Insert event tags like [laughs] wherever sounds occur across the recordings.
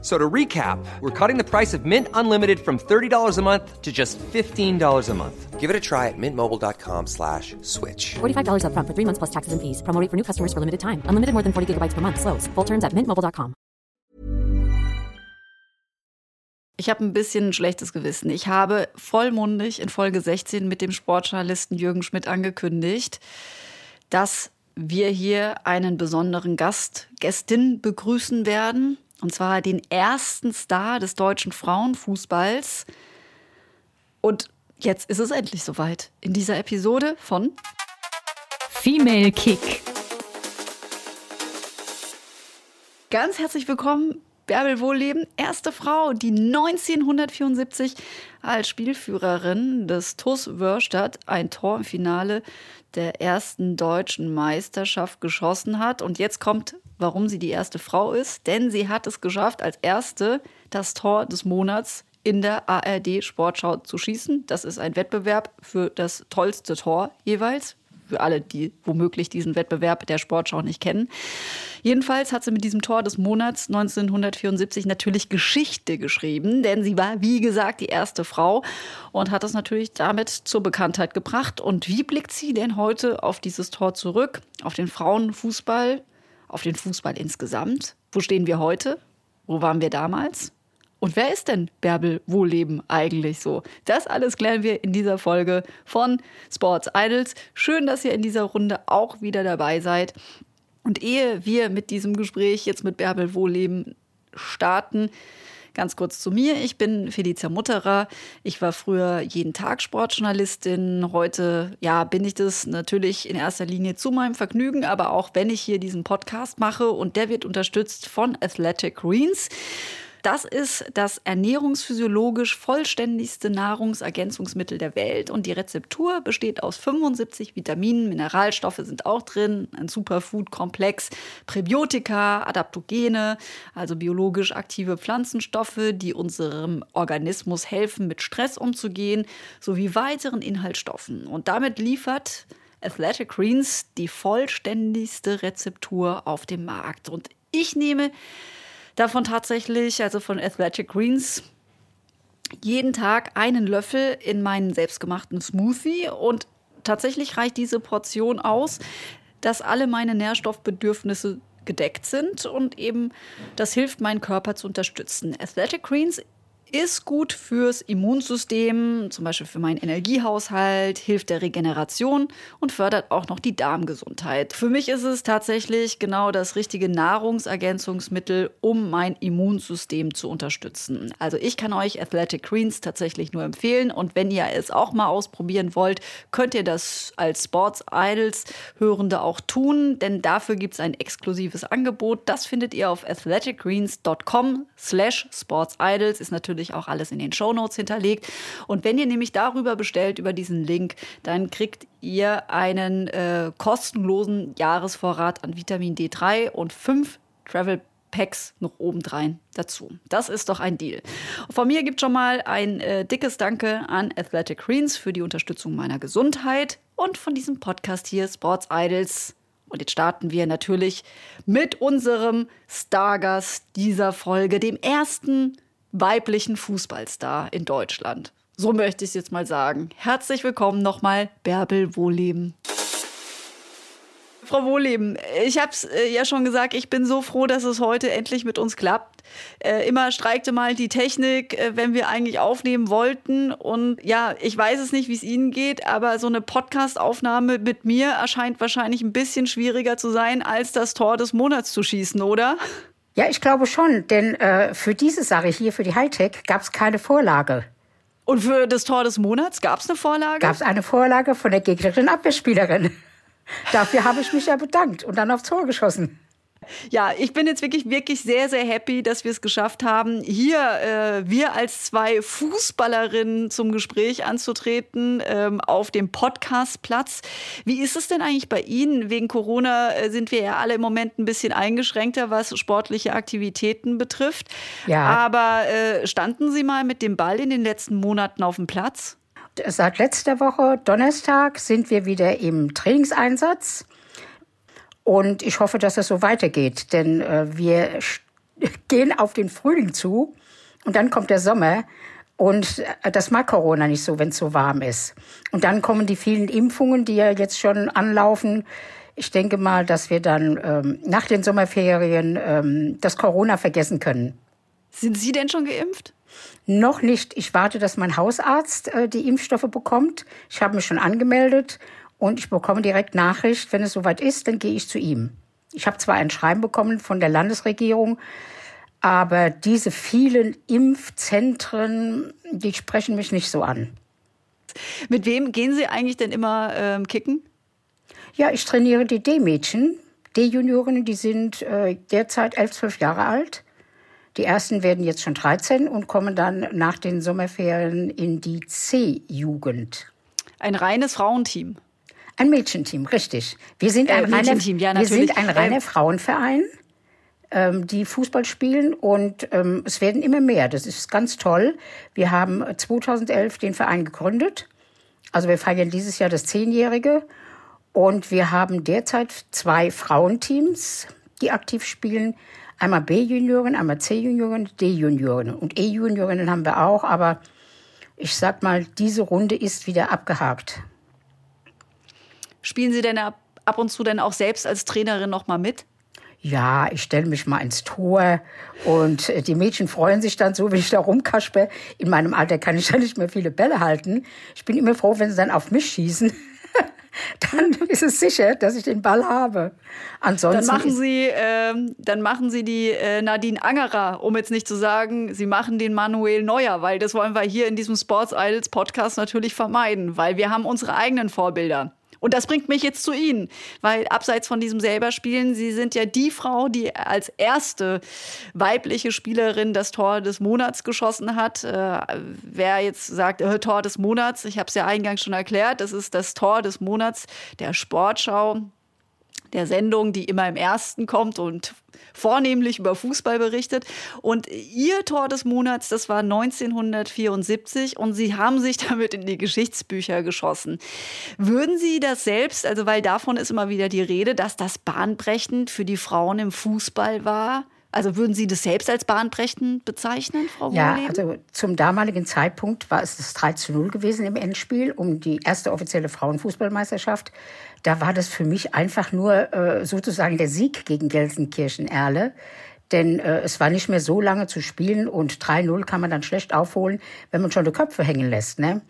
So to recap, we're cutting the price of Mint Unlimited from $30 a month to just $15 a month. Give it a try at mintmobile.com slash switch. $45 upfront for three months plus taxes and fees. Promo rate for new customers for limited time. Unlimited more than 40 gigabytes per month. Slows. Full terms at mintmobile.com. Ich habe ein bisschen ein schlechtes Gewissen. Ich habe vollmundig in Folge 16 mit dem Sportjournalisten Jürgen Schmidt angekündigt, dass wir hier einen besonderen Gast, Gästin begrüßen werden. Und zwar den ersten Star des deutschen Frauenfußballs. Und jetzt ist es endlich soweit. In dieser Episode von Female Kick. Ganz herzlich willkommen, Bärbel Wohlleben, erste Frau, die 1974 als Spielführerin des TuS Wörstadt ein Tor im Finale der ersten deutschen Meisterschaft geschossen hat. Und jetzt kommt, warum sie die erste Frau ist. Denn sie hat es geschafft, als erste das Tor des Monats in der ARD Sportschau zu schießen. Das ist ein Wettbewerb für das tollste Tor jeweils für alle, die womöglich diesen Wettbewerb der Sportschau nicht kennen. Jedenfalls hat sie mit diesem Tor des Monats 1974 natürlich Geschichte geschrieben, denn sie war, wie gesagt, die erste Frau und hat es natürlich damit zur Bekanntheit gebracht. Und wie blickt sie denn heute auf dieses Tor zurück, auf den Frauenfußball, auf den Fußball insgesamt? Wo stehen wir heute? Wo waren wir damals? Und wer ist denn Bärbel Wohlleben eigentlich so? Das alles klären wir in dieser Folge von Sports Idols. Schön, dass ihr in dieser Runde auch wieder dabei seid. Und ehe wir mit diesem Gespräch jetzt mit Bärbel Wohlleben starten, Ganz kurz zu mir. Ich bin Felicia Mutterer. Ich war früher jeden Tag Sportjournalistin. Heute, ja, bin ich das natürlich in erster Linie zu meinem Vergnügen, aber auch wenn ich hier diesen Podcast mache und der wird unterstützt von Athletic Greens. Das ist das ernährungsphysiologisch vollständigste Nahrungsergänzungsmittel der Welt und die Rezeptur besteht aus 75 Vitaminen, Mineralstoffe sind auch drin, ein Superfood-Komplex, Präbiotika, Adaptogene, also biologisch aktive Pflanzenstoffe, die unserem Organismus helfen, mit Stress umzugehen, sowie weiteren Inhaltsstoffen. Und damit liefert Athletic Greens die vollständigste Rezeptur auf dem Markt. Und ich nehme davon tatsächlich, also von Athletic Greens, jeden Tag einen Löffel in meinen selbstgemachten Smoothie und tatsächlich reicht diese Portion aus, dass alle meine Nährstoffbedürfnisse gedeckt sind und eben das hilft, meinen Körper zu unterstützen. Athletic Greens ist gut fürs Immunsystem, zum Beispiel für meinen Energiehaushalt, hilft der Regeneration und fördert auch noch die Darmgesundheit. Für mich ist es tatsächlich genau das richtige Nahrungsergänzungsmittel, um mein Immunsystem zu unterstützen. Also ich kann euch Athletic Greens tatsächlich nur empfehlen und wenn ihr es auch mal ausprobieren wollt, könnt ihr das als Sports Idols Hörende auch tun, denn dafür gibt es ein exklusives Angebot. Das findet ihr auf athleticgreens.com slash sportsidols, ist natürlich natürlich auch alles in den Shownotes hinterlegt. Und wenn ihr nämlich darüber bestellt, über diesen Link, dann kriegt ihr einen äh, kostenlosen Jahresvorrat an Vitamin D3 und fünf Travel Packs noch obendrein dazu. Das ist doch ein Deal. Von mir gibt schon mal ein äh, dickes Danke an Athletic Greens für die Unterstützung meiner Gesundheit und von diesem Podcast hier Sports Idols. Und jetzt starten wir natürlich mit unserem Stargast dieser Folge, dem ersten weiblichen Fußballstar in Deutschland. So möchte ich es jetzt mal sagen. Herzlich willkommen nochmal, Bärbel Wohleben. Frau Wohleben, ich habe es äh, ja schon gesagt, ich bin so froh, dass es heute endlich mit uns klappt. Äh, immer streikte mal die Technik, äh, wenn wir eigentlich aufnehmen wollten. Und ja, ich weiß es nicht, wie es Ihnen geht, aber so eine Podcast-Aufnahme mit mir erscheint wahrscheinlich ein bisschen schwieriger zu sein, als das Tor des Monats zu schießen, oder? Ja, ich glaube schon, denn äh, für diese Sache hier, für die Hightech, gab es keine Vorlage. Und für das Tor des Monats gab es eine Vorlage? Gab es eine Vorlage von der gegnerischen Abwehrspielerin. [laughs] Dafür habe ich mich ja bedankt und dann aufs Tor geschossen. Ja, ich bin jetzt wirklich, wirklich sehr, sehr happy, dass wir es geschafft haben, hier äh, wir als zwei Fußballerinnen zum Gespräch anzutreten ähm, auf dem Podcastplatz. Wie ist es denn eigentlich bei Ihnen? Wegen Corona äh, sind wir ja alle im Moment ein bisschen eingeschränkter, was sportliche Aktivitäten betrifft. Ja. Aber äh, standen Sie mal mit dem Ball in den letzten Monaten auf dem Platz? Seit letzter Woche, Donnerstag, sind wir wieder im Trainingseinsatz. Und ich hoffe, dass es so weitergeht, denn äh, wir [laughs] gehen auf den Frühling zu und dann kommt der Sommer. Und äh, das mag Corona nicht so, wenn es so warm ist. Und dann kommen die vielen Impfungen, die ja jetzt schon anlaufen. Ich denke mal, dass wir dann ähm, nach den Sommerferien ähm, das Corona vergessen können. Sind Sie denn schon geimpft? Noch nicht. Ich warte, dass mein Hausarzt äh, die Impfstoffe bekommt. Ich habe mich schon angemeldet und ich bekomme direkt Nachricht, wenn es soweit ist, dann gehe ich zu ihm. Ich habe zwar ein Schreiben bekommen von der Landesregierung, aber diese vielen Impfzentren, die sprechen mich nicht so an. Mit wem gehen Sie eigentlich denn immer ähm, kicken? Ja, ich trainiere die D-Mädchen, D-Juniorinnen, die sind äh, derzeit elf, zwölf Jahre alt. Die ersten werden jetzt schon 13 und kommen dann nach den Sommerferien in die C-Jugend. Ein reines Frauenteam. Ein Mädchenteam, richtig. Wir sind Äh, ein, reiner, Mädchenteam, ja, wir sind ein reiner Ähm, Frauenverein, ähm, die Fußball spielen und ähm, es werden immer mehr. Das ist ganz toll. Wir haben 2011 den Verein gegründet. Also wir feiern dieses Jahr das Zehnjährige und wir haben derzeit zwei Frauenteams, die aktiv spielen. Einmal B-Junioren, einmal C-Junioren, D-Junioren und E-Juniorinnen haben wir auch, aber ich sag mal, diese Runde ist wieder abgehakt. Spielen Sie denn ab, ab und zu denn auch selbst als Trainerin noch mal mit? Ja, ich stelle mich mal ins Tor und äh, die Mädchen freuen sich dann so, wenn ich da rumkasper. In meinem Alter kann ich [laughs] ja nicht mehr viele Bälle halten. Ich bin immer froh, wenn sie dann auf mich schießen. [laughs] dann ist es sicher, dass ich den Ball habe. Ansonsten Dann machen Sie, ähm, dann machen Sie die äh, Nadine Angerer, um jetzt nicht zu sagen, Sie machen den Manuel Neuer, weil das wollen wir hier in diesem Sports Idols Podcast natürlich vermeiden, weil wir haben unsere eigenen Vorbilder. Und das bringt mich jetzt zu Ihnen, weil abseits von diesem selber Spielen, Sie sind ja die Frau, die als erste weibliche Spielerin das Tor des Monats geschossen hat. Äh, wer jetzt sagt, äh, Tor des Monats, ich habe es ja eingangs schon erklärt, das ist das Tor des Monats der Sportschau der Sendung, die immer im ersten kommt und vornehmlich über Fußball berichtet. Und ihr Tor des Monats, das war 1974 und sie haben sich [laughs] damit in die Geschichtsbücher geschossen. Würden Sie das selbst, also weil davon ist immer wieder die Rede, dass das bahnbrechend für die Frauen im Fußball war? Also würden Sie das selbst als bahnbrechend bezeichnen, Frau Ja, Wohleben? also zum damaligen Zeitpunkt war es das 3 zu 0 gewesen im Endspiel um die erste offizielle Frauenfußballmeisterschaft. Da war das für mich einfach nur äh, sozusagen der Sieg gegen Gelsenkirchen-Erle. Denn äh, es war nicht mehr so lange zu spielen und 3-0 kann man dann schlecht aufholen, wenn man schon die Köpfe hängen lässt. Ne?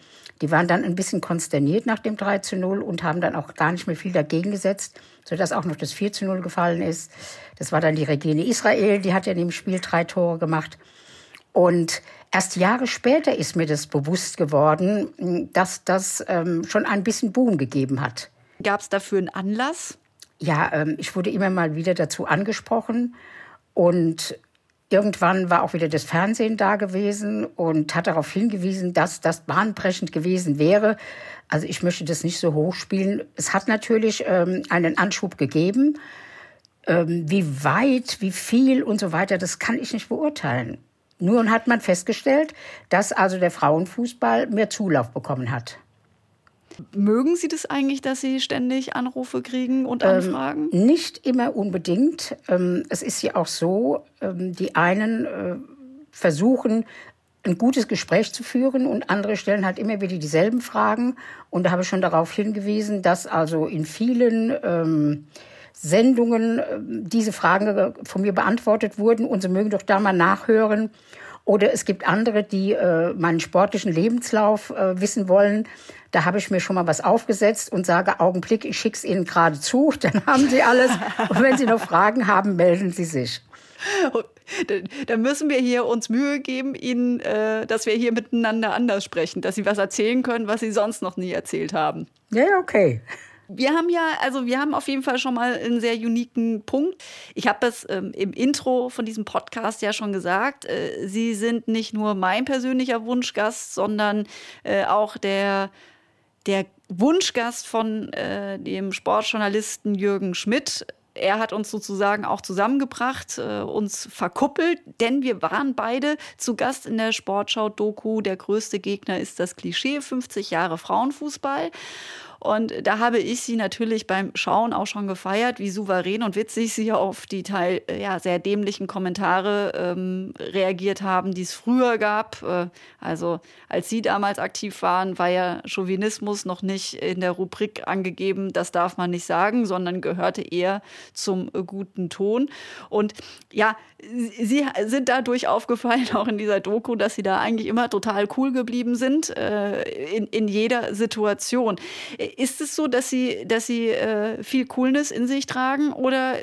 Die waren dann ein bisschen konsterniert nach dem 3 zu 0 und haben dann auch gar nicht mehr viel dagegen gesetzt, sodass auch noch das 4 zu 0 gefallen ist. Das war dann die Regine Israel, die hat ja in dem Spiel drei Tore gemacht. Und erst Jahre später ist mir das bewusst geworden, dass das ähm, schon ein bisschen Boom gegeben hat. Gab es dafür einen Anlass? Ja, ähm, ich wurde immer mal wieder dazu angesprochen und irgendwann war auch wieder das Fernsehen da gewesen und hat darauf hingewiesen, dass das bahnbrechend gewesen wäre. Also ich möchte das nicht so hochspielen. Es hat natürlich ähm, einen Anschub gegeben. Ähm, wie weit, wie viel und so weiter, das kann ich nicht beurteilen. Nur hat man festgestellt, dass also der Frauenfußball mehr Zulauf bekommen hat. Mögen Sie das eigentlich, dass Sie ständig Anrufe kriegen und Ähm, Anfragen? Nicht immer unbedingt. Ähm, Es ist ja auch so, ähm, die einen äh, versuchen, ein gutes Gespräch zu führen und andere stellen halt immer wieder dieselben Fragen. Und da habe ich schon darauf hingewiesen, dass also in vielen ähm, Sendungen ähm, diese Fragen von mir beantwortet wurden und Sie mögen doch da mal nachhören. Oder es gibt andere, die äh, meinen sportlichen Lebenslauf äh, wissen wollen. Da habe ich mir schon mal was aufgesetzt und sage, Augenblick, ich schicke es Ihnen gerade zu, [laughs] dann haben Sie alles. Und wenn Sie noch Fragen haben, melden Sie sich. Da- müssen wir hier uns Mühe geben, Ihnen, äh, dass wir hier miteinander anders sprechen, dass Sie was erzählen können, was Sie sonst noch nie erzählt haben. Ja, okay. Wir haben ja, also wir haben auf jeden Fall schon mal einen sehr uniken Punkt. Ich habe es ähm, im Intro von diesem Podcast ja schon gesagt. Äh, Sie sind nicht nur mein persönlicher Wunschgast, sondern äh, auch der, der Wunschgast von äh, dem Sportjournalisten Jürgen Schmidt er hat uns sozusagen auch zusammengebracht, äh, uns verkuppelt, denn wir waren beide zu Gast in der Sportschau-Doku. Der größte Gegner ist das Klischee, 50 Jahre Frauenfußball. Und da habe ich sie natürlich beim Schauen auch schon gefeiert, wie souverän und witzig sie auf die teil äh, ja, sehr dämlichen Kommentare ähm, reagiert haben, die es früher gab. Äh, also als sie damals aktiv waren, war ja Chauvinismus noch nicht in der Rubrik angegeben, das darf man nicht sagen, sondern gehörte eher zum guten Ton. Und ja, sie sind dadurch aufgefallen, [laughs] auch in dieser Doku, dass sie da eigentlich immer total cool geblieben sind, äh, in, in jeder Situation. Ist es so, dass Sie, dass Sie äh, viel Coolness in sich tragen oder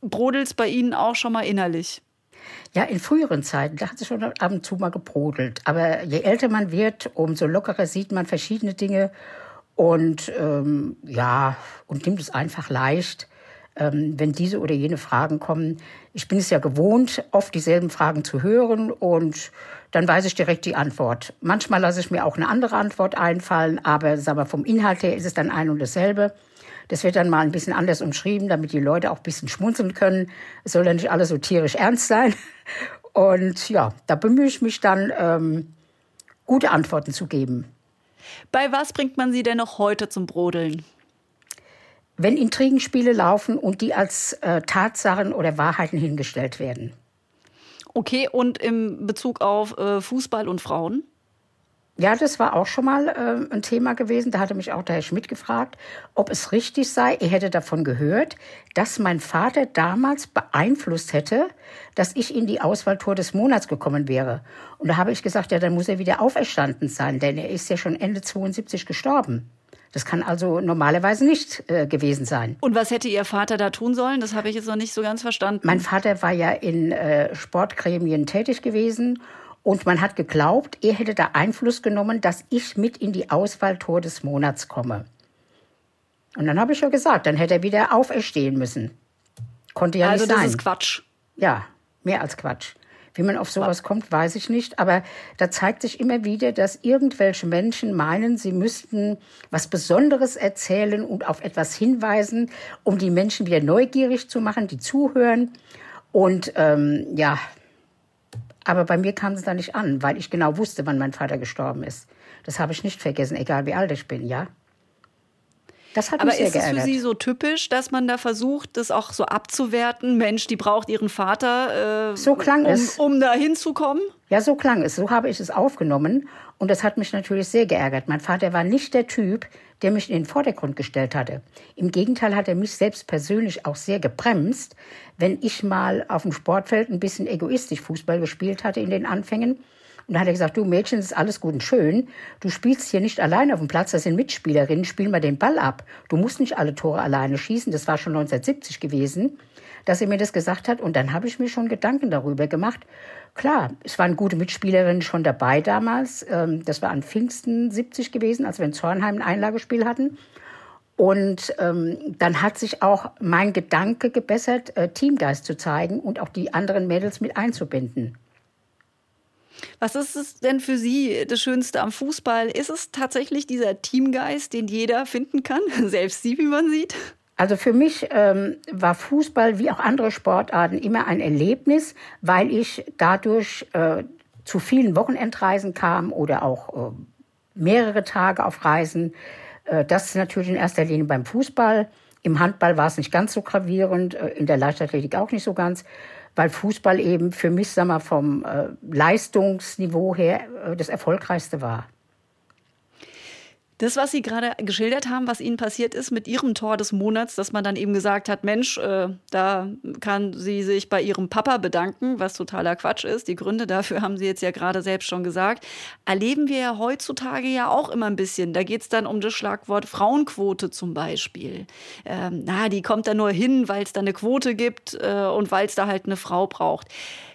brodelt es bei Ihnen auch schon mal innerlich? Ja, in früheren Zeiten, da hat es schon ab und zu mal gebrodelt. Aber je älter man wird, umso lockerer sieht man verschiedene Dinge und ähm, ja, und nimmt es einfach leicht wenn diese oder jene Fragen kommen. Ich bin es ja gewohnt, oft dieselben Fragen zu hören und dann weiß ich direkt die Antwort. Manchmal lasse ich mir auch eine andere Antwort einfallen, aber sagen wir, vom Inhalt her ist es dann ein und dasselbe. Das wird dann mal ein bisschen anders umschrieben, damit die Leute auch ein bisschen schmunzeln können. Es soll ja nicht alles so tierisch ernst sein. [laughs] Und ja, da bemühe ich mich dann, ähm, gute Antworten zu geben. Bei was bringt man Sie denn noch heute zum Brodeln? Wenn Intrigenspiele laufen und die als äh, Tatsachen oder Wahrheiten hingestellt werden. Okay, und im Bezug auf äh, Fußball und Frauen? Ja, das war auch schon mal äh, ein Thema gewesen. Da hatte mich auch der Herr Schmidt gefragt, ob es richtig sei. Er hätte davon gehört, dass mein Vater damals beeinflusst hätte, dass ich in die Auswahltour des Monats gekommen wäre. Und da habe ich gesagt, ja, dann muss er wieder auferstanden sein, denn er ist ja schon Ende 72 gestorben. Das kann also normalerweise nicht äh, gewesen sein. Und was hätte Ihr Vater da tun sollen? Das habe ich jetzt noch nicht so ganz verstanden. Mein Vater war ja in äh, Sportgremien tätig gewesen und man hat geglaubt, er hätte da Einfluss genommen, dass ich mit in die Auswahltor des Monats komme. Und dann habe ich ja gesagt, dann hätte er wieder auferstehen müssen. Konnte ja also nicht sein. Also das ist Quatsch. Ja, mehr als Quatsch. Wie man auf sowas kommt, weiß ich nicht. Aber da zeigt sich immer wieder, dass irgendwelche Menschen meinen, sie müssten was Besonderes erzählen und auf etwas hinweisen, um die Menschen wieder neugierig zu machen, die zuhören. Und ähm, ja, aber bei mir kam es da nicht an, weil ich genau wusste, wann mein Vater gestorben ist. Das habe ich nicht vergessen, egal wie alt ich bin, ja. Das hat Aber mich sehr ist es für Sie so typisch, dass man da versucht, das auch so abzuwerten? Mensch, die braucht ihren Vater, äh, so klang um, es. um da hinzukommen? Ja, so klang es. So habe ich es aufgenommen. Und das hat mich natürlich sehr geärgert. Mein Vater war nicht der Typ, der mich in den Vordergrund gestellt hatte. Im Gegenteil hat er mich selbst persönlich auch sehr gebremst, wenn ich mal auf dem Sportfeld ein bisschen egoistisch Fußball gespielt hatte in den Anfängen und da hat er gesagt, du Mädchen, das ist alles gut und schön. Du spielst hier nicht allein auf dem Platz, das sind Mitspielerinnen, spiel mal den Ball ab. Du musst nicht alle Tore alleine schießen. Das war schon 1970 gewesen, dass er mir das gesagt hat. Und dann habe ich mir schon Gedanken darüber gemacht. Klar, es waren gute Mitspielerinnen schon dabei damals. Ähm, das war an Pfingsten 70 gewesen, als wir in Zornheim ein Einlagespiel hatten. Und ähm, dann hat sich auch mein Gedanke gebessert, äh, Teamgeist zu zeigen und auch die anderen Mädels mit einzubinden. Was ist es denn für Sie das Schönste am Fußball? Ist es tatsächlich dieser Teamgeist, den jeder finden kann? [laughs] Selbst Sie, wie man sieht? Also für mich ähm, war Fußball wie auch andere Sportarten immer ein Erlebnis, weil ich dadurch äh, zu vielen Wochenendreisen kam oder auch äh, mehrere Tage auf Reisen. Äh, das natürlich in erster Linie beim Fußball. Im Handball war es nicht ganz so gravierend, äh, in der Leichtathletik auch nicht so ganz weil Fußball eben für mich, sag mal, vom äh, Leistungsniveau her äh, das erfolgreichste war. Das, was Sie gerade geschildert haben, was Ihnen passiert ist mit Ihrem Tor des Monats, dass man dann eben gesagt hat, Mensch, äh, da kann sie sich bei ihrem Papa bedanken, was totaler Quatsch ist. Die Gründe dafür haben Sie jetzt ja gerade selbst schon gesagt. Erleben wir ja heutzutage ja auch immer ein bisschen. Da geht es dann um das Schlagwort Frauenquote zum Beispiel. Ähm, na, die kommt da nur hin, weil es da eine Quote gibt äh, und weil es da halt eine Frau braucht.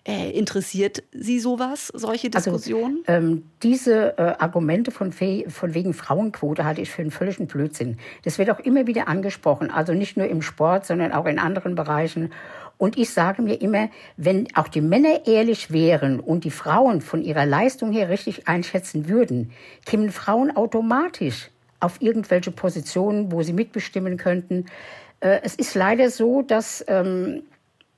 Äh, interessiert Sie sowas, solche also, Diskussionen? Also, ähm, diese äh, Argumente von, von wegen Frauenquote halte ich für einen völligen Blödsinn. Das wird auch immer wieder angesprochen, also nicht nur im Sport, sondern auch in anderen Bereichen. Und ich sage mir immer, wenn auch die Männer ehrlich wären und die Frauen von ihrer Leistung her richtig einschätzen würden, kämen Frauen automatisch auf irgendwelche Positionen, wo sie mitbestimmen könnten. Äh, es ist leider so, dass ähm,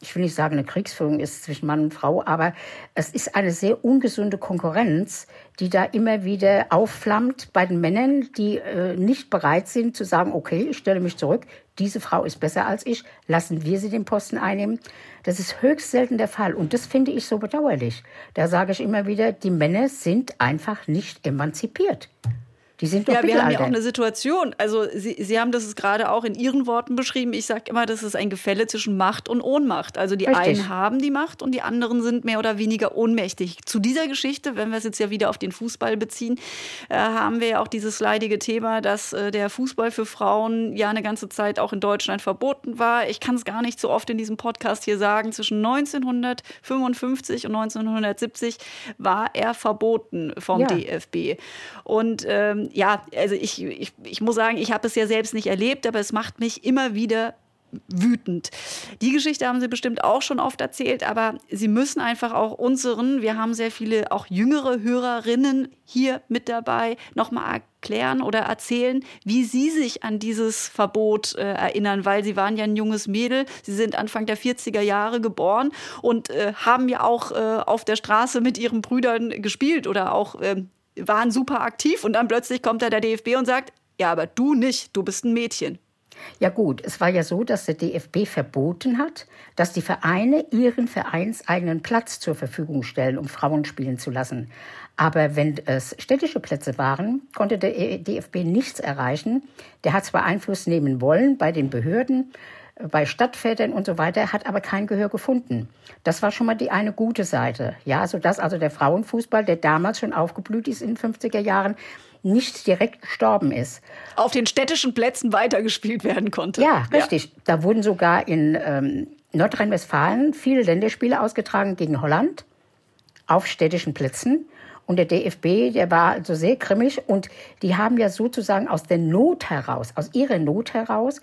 ich will nicht sagen, eine Kriegsführung ist zwischen Mann und Frau, aber es ist eine sehr ungesunde Konkurrenz, die da immer wieder aufflammt bei den Männern, die äh, nicht bereit sind zu sagen, okay, ich stelle mich zurück, diese Frau ist besser als ich, lassen wir sie den Posten einnehmen. Das ist höchst selten der Fall und das finde ich so bedauerlich. Da sage ich immer wieder, die Männer sind einfach nicht emanzipiert. Die sind doch Ja, wir haben ja auch eine Situation. Also Sie, Sie haben das gerade auch in Ihren Worten beschrieben. Ich sage immer, das ist ein Gefälle zwischen Macht und Ohnmacht. Also die Richtig. einen haben die Macht und die anderen sind mehr oder weniger ohnmächtig. Zu dieser Geschichte, wenn wir es jetzt ja wieder auf den Fußball beziehen, äh, haben wir ja auch dieses leidige Thema, dass äh, der Fußball für Frauen ja eine ganze Zeit auch in Deutschland verboten war. Ich kann es gar nicht so oft in diesem Podcast hier sagen. Zwischen 1955 und 1970 war er verboten vom ja. DFB. Und ähm, ja, also ich, ich, ich muss sagen, ich habe es ja selbst nicht erlebt, aber es macht mich immer wieder wütend. Die Geschichte haben Sie bestimmt auch schon oft erzählt, aber Sie müssen einfach auch unseren, wir haben sehr viele auch jüngere Hörerinnen hier mit dabei, nochmal erklären oder erzählen, wie Sie sich an dieses Verbot äh, erinnern, weil Sie waren ja ein junges Mädel, Sie sind Anfang der 40er Jahre geboren und äh, haben ja auch äh, auf der Straße mit Ihren Brüdern gespielt oder auch ähm, waren super aktiv und dann plötzlich kommt da der DFB und sagt, ja, aber du nicht, du bist ein Mädchen. Ja gut, es war ja so, dass der DFB verboten hat, dass die Vereine ihren vereinseigenen Platz zur Verfügung stellen, um Frauen spielen zu lassen. Aber wenn es städtische Plätze waren, konnte der DFB nichts erreichen. Der hat zwar Einfluss nehmen wollen bei den Behörden, bei Stadtvätern und so weiter, hat aber kein Gehör gefunden. Das war schon mal die eine gute Seite. Ja, sodass also der Frauenfußball, der damals schon aufgeblüht ist in den 50er Jahren, nicht direkt gestorben ist. Auf den städtischen Plätzen weitergespielt werden konnte. Ja, richtig. Ja. Da wurden sogar in ähm, Nordrhein-Westfalen viele Länderspiele ausgetragen gegen Holland auf städtischen Plätzen. Und der DFB, der war also sehr grimmig und die haben ja sozusagen aus der Not heraus, aus ihrer Not heraus,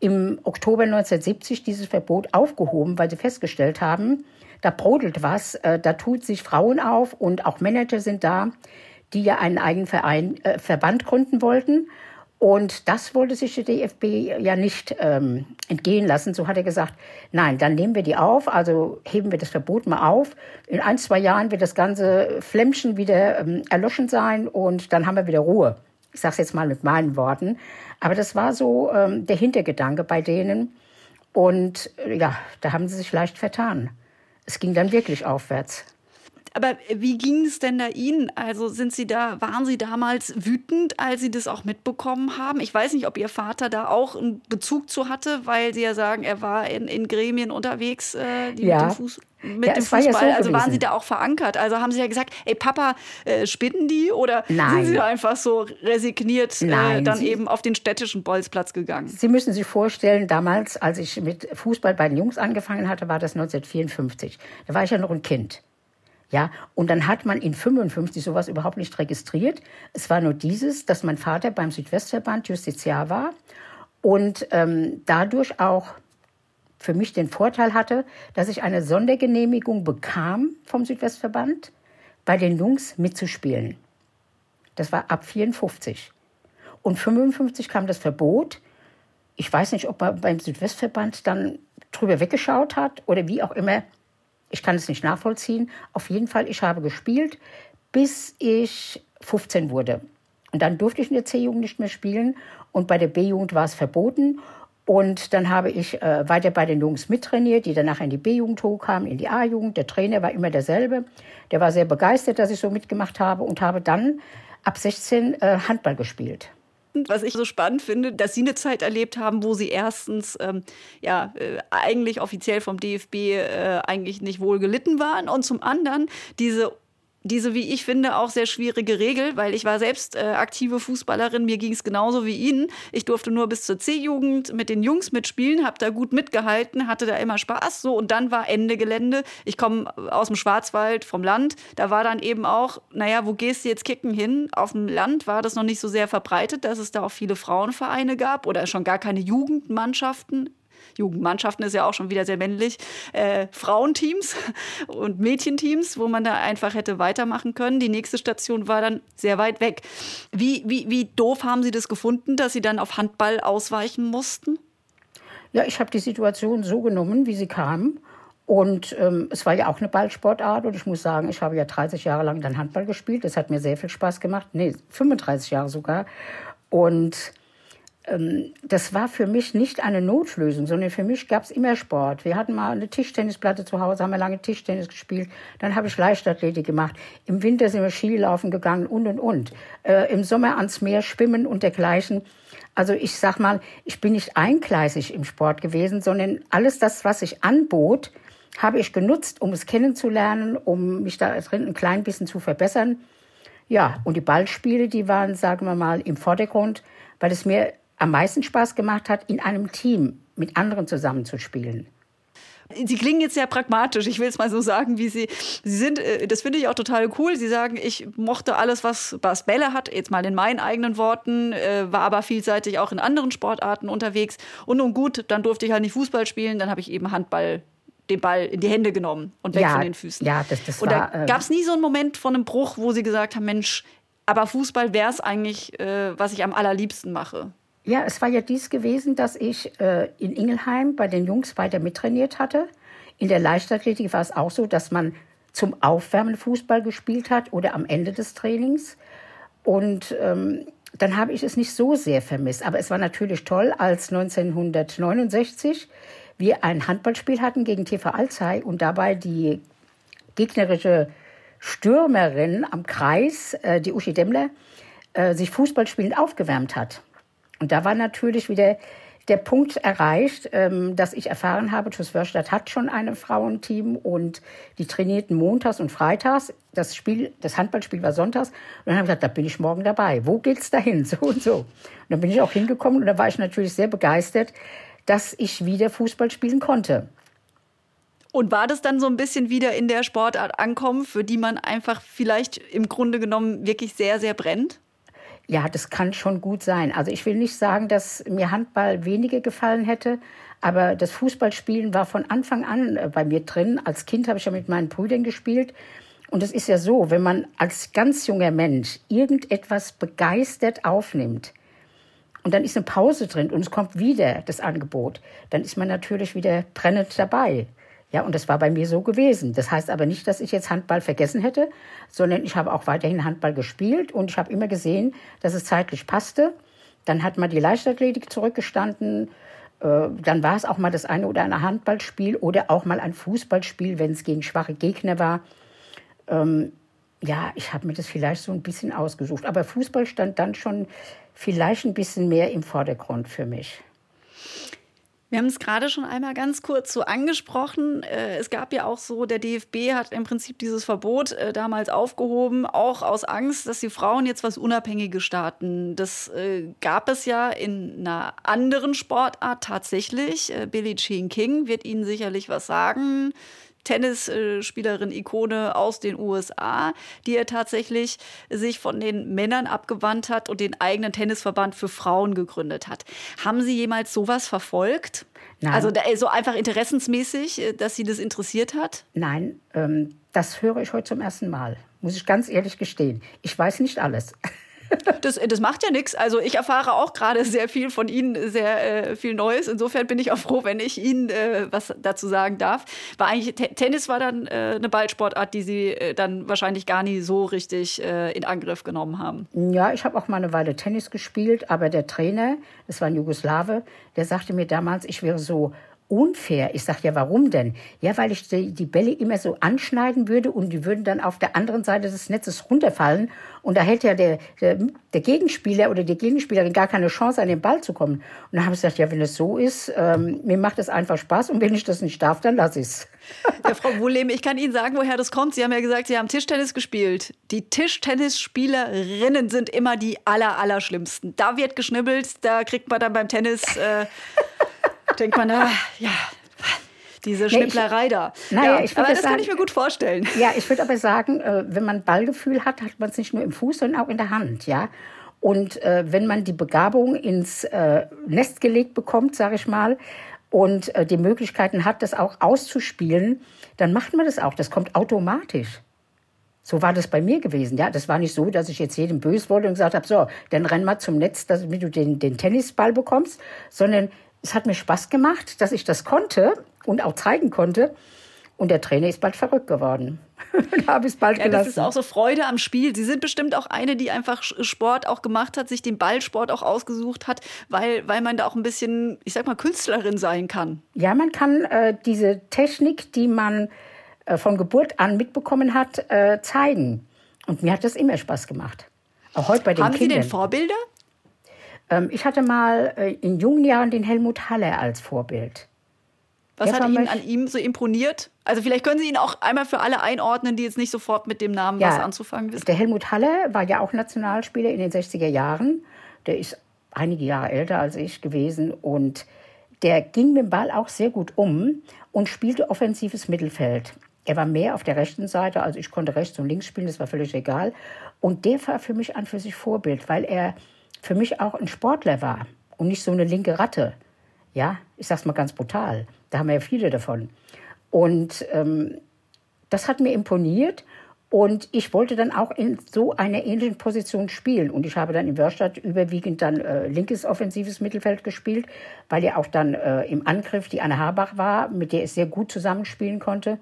im Oktober 1970 dieses Verbot aufgehoben, weil sie festgestellt haben, da brodelt was, äh, da tut sich Frauen auf und auch Manager sind da, die ja einen eigenen Verein, äh, Verband gründen wollten. Und das wollte sich der DFB ja nicht ähm, entgehen lassen. So hat er gesagt, nein, dann nehmen wir die auf, also heben wir das Verbot mal auf. In ein, zwei Jahren wird das ganze Flämmchen wieder ähm, erloschen sein und dann haben wir wieder Ruhe. Ich sage es jetzt mal mit meinen Worten. Aber das war so ähm, der Hintergedanke bei denen. Und äh, ja, da haben sie sich leicht vertan. Es ging dann wirklich aufwärts. Aber wie ging es denn da Ihnen? Also sind Sie da, waren Sie damals wütend, als Sie das auch mitbekommen haben? Ich weiß nicht, ob Ihr Vater da auch einen Bezug zu hatte, weil Sie ja sagen, er war in, in Gremien unterwegs, äh, die ja. mit dem Fuß mit ja, dem Fußball. Ja so also waren Sie da auch verankert? Also haben Sie ja gesagt, ey Papa, äh, spinnen die? Oder Nein. sind Sie einfach so resigniert äh, dann Sie, eben auf den städtischen Bolzplatz gegangen? Sie müssen sich vorstellen, damals, als ich mit Fußball bei den Jungs angefangen hatte, war das 1954. Da war ich ja noch ein Kind. Ja, und dann hat man in 55 sowas überhaupt nicht registriert. Es war nur dieses, dass mein Vater beim Südwestverband Justiziar war und ähm, dadurch auch für mich den Vorteil hatte, dass ich eine Sondergenehmigung bekam vom Südwestverband, bei den Jungs mitzuspielen. Das war ab 54. Und 55 kam das Verbot. Ich weiß nicht, ob man beim Südwestverband dann drüber weggeschaut hat oder wie auch immer. Ich kann es nicht nachvollziehen. Auf jeden Fall, ich habe gespielt, bis ich 15 wurde. Und dann durfte ich in der C-Jugend nicht mehr spielen. Und bei der B-Jugend war es verboten. Und dann habe ich äh, weiter bei den Jungs mittrainiert, die danach in die B-Jugend hochkamen, in die A-Jugend. Der Trainer war immer derselbe. Der war sehr begeistert, dass ich so mitgemacht habe und habe dann ab 16 äh, Handball gespielt. Was ich so spannend finde, dass Sie eine Zeit erlebt haben, wo Sie erstens ähm, ja äh, eigentlich offiziell vom DFB äh, eigentlich nicht wohl gelitten waren und zum anderen diese diese, wie ich finde, auch sehr schwierige Regel, weil ich war selbst äh, aktive Fußballerin, mir ging es genauso wie Ihnen. Ich durfte nur bis zur C-Jugend mit den Jungs mitspielen, habe da gut mitgehalten, hatte da immer Spaß. So und dann war Ende Gelände. Ich komme aus dem Schwarzwald, vom Land. Da war dann eben auch, naja, wo gehst du jetzt kicken hin? Auf dem Land war das noch nicht so sehr verbreitet, dass es da auch viele Frauenvereine gab oder schon gar keine Jugendmannschaften Jugendmannschaften ist ja auch schon wieder sehr männlich, äh, Frauenteams [laughs] und Mädchenteams, wo man da einfach hätte weitermachen können. Die nächste Station war dann sehr weit weg. Wie, wie, wie doof haben Sie das gefunden, dass Sie dann auf Handball ausweichen mussten? Ja, ich habe die Situation so genommen, wie sie kam. Und ähm, es war ja auch eine Ballsportart. Und ich muss sagen, ich habe ja 30 Jahre lang dann Handball gespielt. Das hat mir sehr viel Spaß gemacht. Nee, 35 Jahre sogar. Und das war für mich nicht eine Notlösung, sondern für mich gab es immer Sport. Wir hatten mal eine Tischtennisplatte zu Hause, haben wir lange Tischtennis gespielt. Dann habe ich Leichtathletik gemacht. Im Winter sind wir Skilaufen gegangen und und und. Äh, Im Sommer ans Meer schwimmen und dergleichen. Also ich sag mal, ich bin nicht eingleisig im Sport gewesen, sondern alles das, was ich anbot, habe ich genutzt, um es kennenzulernen, um mich da drin ein klein bisschen zu verbessern. Ja, und die Ballspiele, die waren, sagen wir mal, im Vordergrund, weil es mir am meisten Spaß gemacht hat, in einem Team mit anderen zusammenzuspielen. Sie klingen jetzt sehr pragmatisch, ich will es mal so sagen, wie Sie, Sie sind. Äh, das finde ich auch total cool. Sie sagen, ich mochte alles, was, was Bälle hat, jetzt mal in meinen eigenen Worten, äh, war aber vielseitig auch in anderen Sportarten unterwegs. Und nun gut, dann durfte ich halt nicht Fußball spielen, dann habe ich eben Handball den Ball in die Hände genommen und weg ja, von den Füßen. Ja, das, das und da gab es nie so einen Moment von einem Bruch, wo Sie gesagt haben, Mensch, aber Fußball wäre es eigentlich, äh, was ich am allerliebsten mache. Ja, es war ja dies gewesen, dass ich äh, in Ingelheim bei den Jungs weiter mittrainiert hatte. In der Leichtathletik war es auch so, dass man zum Aufwärmen Fußball gespielt hat oder am Ende des Trainings. Und ähm, dann habe ich es nicht so sehr vermisst. Aber es war natürlich toll, als 1969 wir ein Handballspiel hatten gegen TV Alzey und dabei die gegnerische Stürmerin am Kreis, äh, die Uschi Demmler, äh, sich Fußballspielend aufgewärmt hat. Und da war natürlich wieder der Punkt erreicht, ähm, dass ich erfahren habe, TuS Wörstadt hat schon ein Frauenteam und die trainierten montags und freitags. Das Spiel, das Handballspiel war sonntags. Und dann habe ich gesagt, da bin ich morgen dabei. Wo geht's dahin? [laughs] So und so. Und dann bin ich auch hingekommen und da war ich natürlich sehr begeistert, dass ich wieder Fußball spielen konnte. Und war das dann so ein bisschen wieder in der Sportart ankommen, für die man einfach vielleicht im Grunde genommen wirklich sehr, sehr brennt? Ja, das kann schon gut sein. Also ich will nicht sagen, dass mir Handball weniger gefallen hätte, aber das Fußballspielen war von Anfang an äh, bei mir drin. Als Kind habe ich ja mit meinen Brüdern gespielt. Und es ist ja so, wenn man als ganz junger Mensch irgendetwas begeistert aufnimmt und dann ist eine Pause drin und es kommt wieder das Angebot, dann ist man natürlich wieder brennend dabei. Ja, und das war bei mir so gewesen. Das heißt aber nicht, dass ich jetzt Handball vergessen hätte, sondern ich habe auch weiterhin Handball gespielt und ich habe immer gesehen, dass es zeitlich passte. Dann hat mal die Leichtathletik zurückgestanden. Äh, dann war es auch mal das eine oder andere Handballspiel oder auch mal ein Fußballspiel, wenn es gegen schwache Gegner war. Ähm, ja, ich habe mir das vielleicht so ein bisschen ausgesucht. Aber Fußball stand dann schon vielleicht ein bisschen mehr im Vordergrund für mich. Wir haben es gerade schon einmal ganz kurz so angesprochen. Äh, es gab ja auch so, der DFB hat im Prinzip dieses Verbot äh, damals aufgehoben, auch aus Angst, dass die Frauen jetzt was Unabhängiges starten. Das äh, gab es ja in einer anderen Sportart tatsächlich. Billie Jean King wird Ihnen sicherlich was sagen. Tennisspielerin, Ikone aus den USA, die er tatsächlich sich von den Männern abgewandt hat und den eigenen Tennisverband für Frauen gegründet hat. Haben Sie jemals sowas verfolgt? Nein. Also so einfach interessensmäßig, äh, dass Sie das interessiert hat? Nein, ähm, das höre ich heute zum ersten Mal, muss ich ganz ehrlich gestehen. Ich weiß nicht alles. [laughs] Das, das macht ja nichts. Also ich erfahre auch gerade sehr viel von Ihnen, sehr äh, viel Neues. Insofern bin ich auch froh, wenn ich Ihnen äh, was dazu sagen darf. War eigentlich Tennis war dann äh, eine Ballsportart, die Sie äh, dann wahrscheinlich gar nie so richtig äh, in Angriff genommen haben. Ja, ich habe auch mal eine Weile Tennis gespielt, aber der Trainer, das war ein Jugoslawe, der sagte mir damals, ich wäre so unfair. Ich sage, ja, warum denn? Ja, weil ich die, die, Bälle immer so anschneiden würde und die würden dann auf der anderen Seite des Netzes runterfallen. Und da hätte ja der, der, der Gegenspieler oder die Gegenspielerin gar keine Chance, an den Ball zu kommen. Und dann habe ich gesagt, ja, wenn es so ist, ähm, mir macht es einfach Spaß und wenn ich das nicht darf, dann lasse ich es. [laughs] Ja, Frau Wohleben, ich kann Ihnen sagen, woher das kommt. Sie haben ja gesagt, Sie haben Tischtennis gespielt. Die Tischtennisspielerinnen sind immer die aller, allerschlimmsten. Da wird geschnibbelt, da kriegt man dann beim Tennis... Äh, denkt man, ah, ja, diese Schnipplerei nee, da. Naja, ja, ich aber das sagen, kann ich mir gut vorstellen. Ja, ich würde aber sagen, äh, wenn man Ballgefühl hat, hat man es nicht nur im Fuß, sondern auch in der Hand, ja. Und äh, wenn man die Begabung ins äh, Nest gelegt bekommt, sage ich mal, und äh, die Möglichkeiten hat, das auch auszuspielen, dann macht man das auch. Das kommt automatisch. So war das bei mir gewesen. Ja, das war nicht so, dass ich jetzt jedem böse wollte und gesagt habe, so, dann renn mal zum Netz, damit du den, den Tennisball bekommst, sondern es hat mir Spaß gemacht, dass ich das konnte und auch zeigen konnte. Und der Trainer ist bald verrückt geworden. [laughs] da habe ich es bald ja, gelassen. Das ist auch so Freude am Spiel. Sie sind bestimmt auch eine, die einfach Sport auch gemacht hat, sich den Ballsport auch ausgesucht hat, weil, weil man da auch ein bisschen, ich sag mal, Künstlerin sein kann. Ja, man kann äh, diese Technik, die man äh, von Geburt an mitbekommen hat, äh, zeigen. Und mir hat das immer Spaß gemacht. Auch heute bei den Haben Kindern. Sie denn Vorbilder? Ähm, ich hatte mal äh, in jungen Jahren den Helmut Haller als Vorbild. Was hat Ihnen an ihm so imponiert? Also vielleicht können Sie ihn auch einmal für alle einordnen, die jetzt nicht sofort mit dem Namen ja, was anzufangen wissen. Der Helmut Haller war ja auch Nationalspieler in den 60er Jahren. Der ist einige Jahre älter als ich gewesen und der ging mit dem Ball auch sehr gut um und spielte offensives Mittelfeld. Er war mehr auf der rechten Seite, also ich konnte rechts und links spielen, das war völlig egal. Und der war für mich an für sich Vorbild, weil er für mich auch ein Sportler war und nicht so eine linke Ratte. Ja, ich sag's mal ganz brutal. Da haben wir ja viele davon. Und ähm, das hat mir imponiert und ich wollte dann auch in so einer ähnlichen Position spielen. Und ich habe dann in Wörstadt überwiegend dann äh, linkes offensives Mittelfeld gespielt, weil ja auch dann äh, im Angriff die Anne Habach war, mit der ich sehr gut zusammenspielen konnte.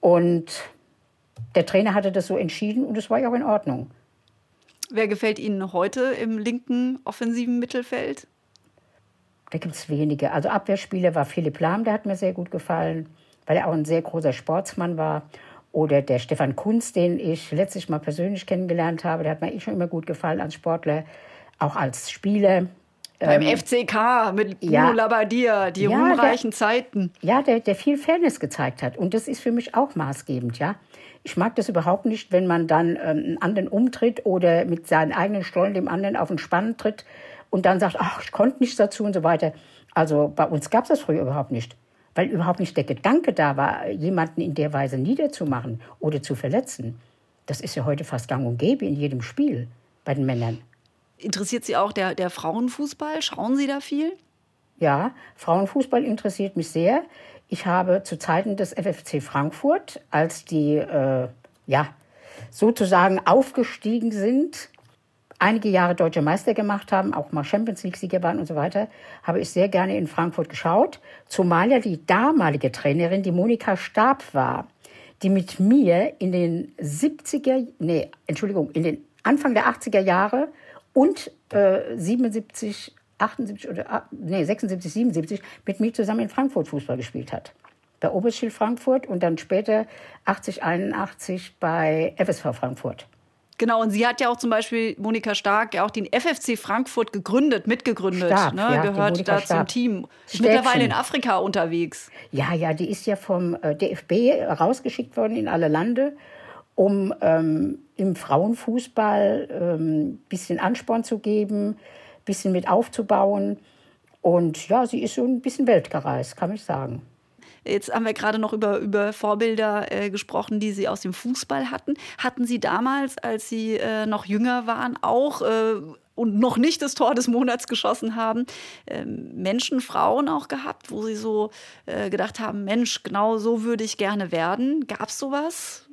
Und der Trainer hatte das so entschieden und es war ja auch in Ordnung. Wer gefällt Ihnen heute im linken offensiven Mittelfeld? Da gibt es wenige. Also Abwehrspieler war Philipp Lahm, der hat mir sehr gut gefallen, weil er auch ein sehr großer Sportsmann war. Oder der Stefan Kunz, den ich letztes Mal persönlich kennengelernt habe, der hat mir eh schon immer gut gefallen als Sportler, auch als Spieler. Beim ähm, FCK mit Bruno ja, Labbadia, die ja, ruhmreichen der, Zeiten. Ja, der, der viel Fairness gezeigt hat. Und das ist für mich auch maßgebend, ja. Ich mag das überhaupt nicht, wenn man dann ähm, einen anderen umtritt oder mit seinen eigenen Stollen dem anderen auf den Spann tritt und dann sagt, ach, ich konnte nichts dazu und so weiter. Also bei uns gab es das früher überhaupt nicht. Weil überhaupt nicht der Gedanke da war, jemanden in der Weise niederzumachen oder zu verletzen. Das ist ja heute fast gang und gäbe in jedem Spiel bei den Männern. Interessiert Sie auch der, der Frauenfußball? Schauen Sie da viel? Ja, Frauenfußball interessiert mich sehr. Ich habe zu Zeiten des FFC Frankfurt, als die äh, ja, sozusagen aufgestiegen sind, einige Jahre deutsche Meister gemacht haben, auch mal Champions League-Sieger waren und so weiter, habe ich sehr gerne in Frankfurt geschaut. Zumal ja die damalige Trainerin, die Monika Stab war, die mit mir in den 70er, nee, Entschuldigung, in den Anfang der 80er Jahre und äh, 77 78 oder ah, nee, 76, 77 mit mir zusammen in Frankfurt Fußball gespielt hat. Bei Oberschild Frankfurt und dann später 80, 81 bei FSV Frankfurt. Genau, und sie hat ja auch zum Beispiel, Monika Stark, ja auch den FFC Frankfurt gegründet, mitgegründet, Stark, ne? ja, gehört da Stark. zum Team. Ist mittlerweile in Afrika unterwegs. Ja, ja, die ist ja vom äh, DFB rausgeschickt worden in alle Lande, um ähm, im Frauenfußball ein ähm, bisschen Ansporn zu geben, bisschen mit aufzubauen. Und ja, sie ist so ein bisschen weltgereist, kann ich sagen. Jetzt haben wir gerade noch über, über Vorbilder äh, gesprochen, die Sie aus dem Fußball hatten. Hatten Sie damals, als Sie äh, noch jünger waren, auch äh, und noch nicht das Tor des Monats geschossen haben, ähm, Menschen, Frauen auch gehabt, wo Sie so äh, gedacht haben, Mensch, genau so würde ich gerne werden? Gab es sowas?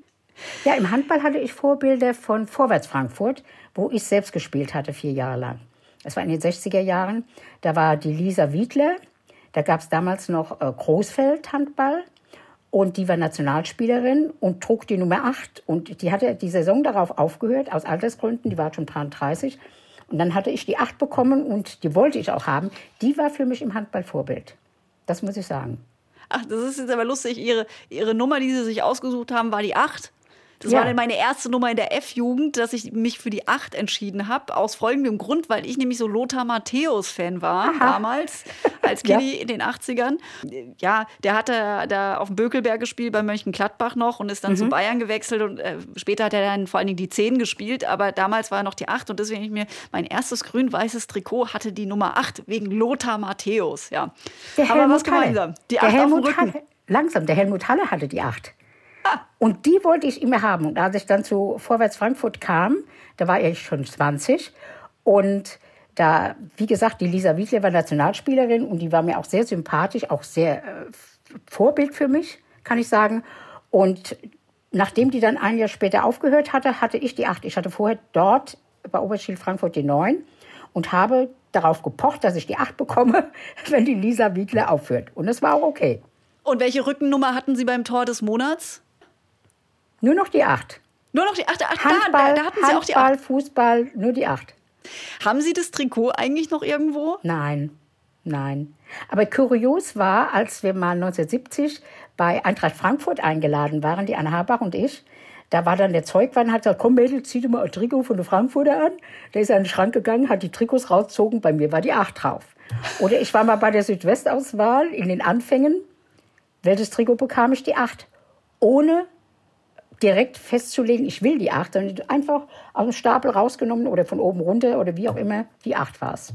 Ja, im Handball hatte ich Vorbilder von Vorwärts Frankfurt, wo ich selbst gespielt hatte, vier Jahre lang. Das war in den 60er Jahren. Da war die Lisa Wiedler. Da gab es damals noch äh, Großfeld-Handball. Und die war Nationalspielerin und trug die Nummer 8. Und die hatte die Saison darauf aufgehört, aus Altersgründen. Die war schon 30. Und dann hatte ich die 8 bekommen und die wollte ich auch haben. Die war für mich im Handball Vorbild. Das muss ich sagen. Ach, das ist jetzt aber lustig. Ihre, ihre Nummer, die Sie sich ausgesucht haben, war die 8. Das Ja. war dann meine erste Nummer in der F-Jugend, dass ich mich für die 8 entschieden habe. Aus folgendem Grund, weil ich nämlich so Lothar Matthäus-Fan war damals, als [laughs] Ja. Kitty in den 80ern. Ja, der hat da, auf dem Bökelberg gespielt bei Mönchengladbach noch und ist dann Mhm. zu Bayern gewechselt. Und äh, später hat er dann vor allen Dingen die 10 gespielt, aber damals war er noch die 8. Und deswegen ich mir mein erstes grün-weißes Trikot hatte die Nummer 8 wegen Lothar Matthäus. Ja. Der aber was Helmut Halle. gemeinsam. Die der 8 auf dem Rücken. Halle, langsam, der Helmut Halle hatte die 8. Und die wollte ich immer haben. Und als ich dann zu Vorwärts Frankfurt kam, da war ich schon 20. Und da, wie gesagt, die Lisa Wiedler war Nationalspielerin und die war mir auch sehr sympathisch, auch sehr äh, Vorbild für mich, kann ich sagen. Und nachdem die dann ein Jahr später aufgehört hatte, hatte ich die 8. Ich hatte vorher dort bei Oberschild Frankfurt die 9 und habe darauf gepocht, dass ich die 8 bekomme, [laughs] wenn die Lisa Wiedler aufhört. Und das war auch okay. Und welche Rückennummer hatten Sie beim Tor des Monats? Nur noch die 8. Nur noch die 8. Ach, Handball, da, da hatten Sie auch die Handball, 8. Fußball, nur die 8. Haben Sie das Trikot eigentlich noch irgendwo? Nein, nein. Aber kurios war, als wir mal 1970 bei Eintracht Frankfurt eingeladen waren, die Anne Habach und ich, da war dann der Zeugmann, hat gesagt, komm Mädel, zieh dir mal ein Trikot von der Frankfurter an. Der ist an den Schrank gegangen, hat die Trikots rausgezogen, bei mir war die 8 drauf. Oder ich war mal bei der Südwestauswahl in den Anfängen. Welches Trikot bekam ich? Die 8. Ohne direkt festzulegen, ich will die 8, sondern einfach aus dem Stapel rausgenommen oder von oben runter oder wie auch immer, die 8 war es.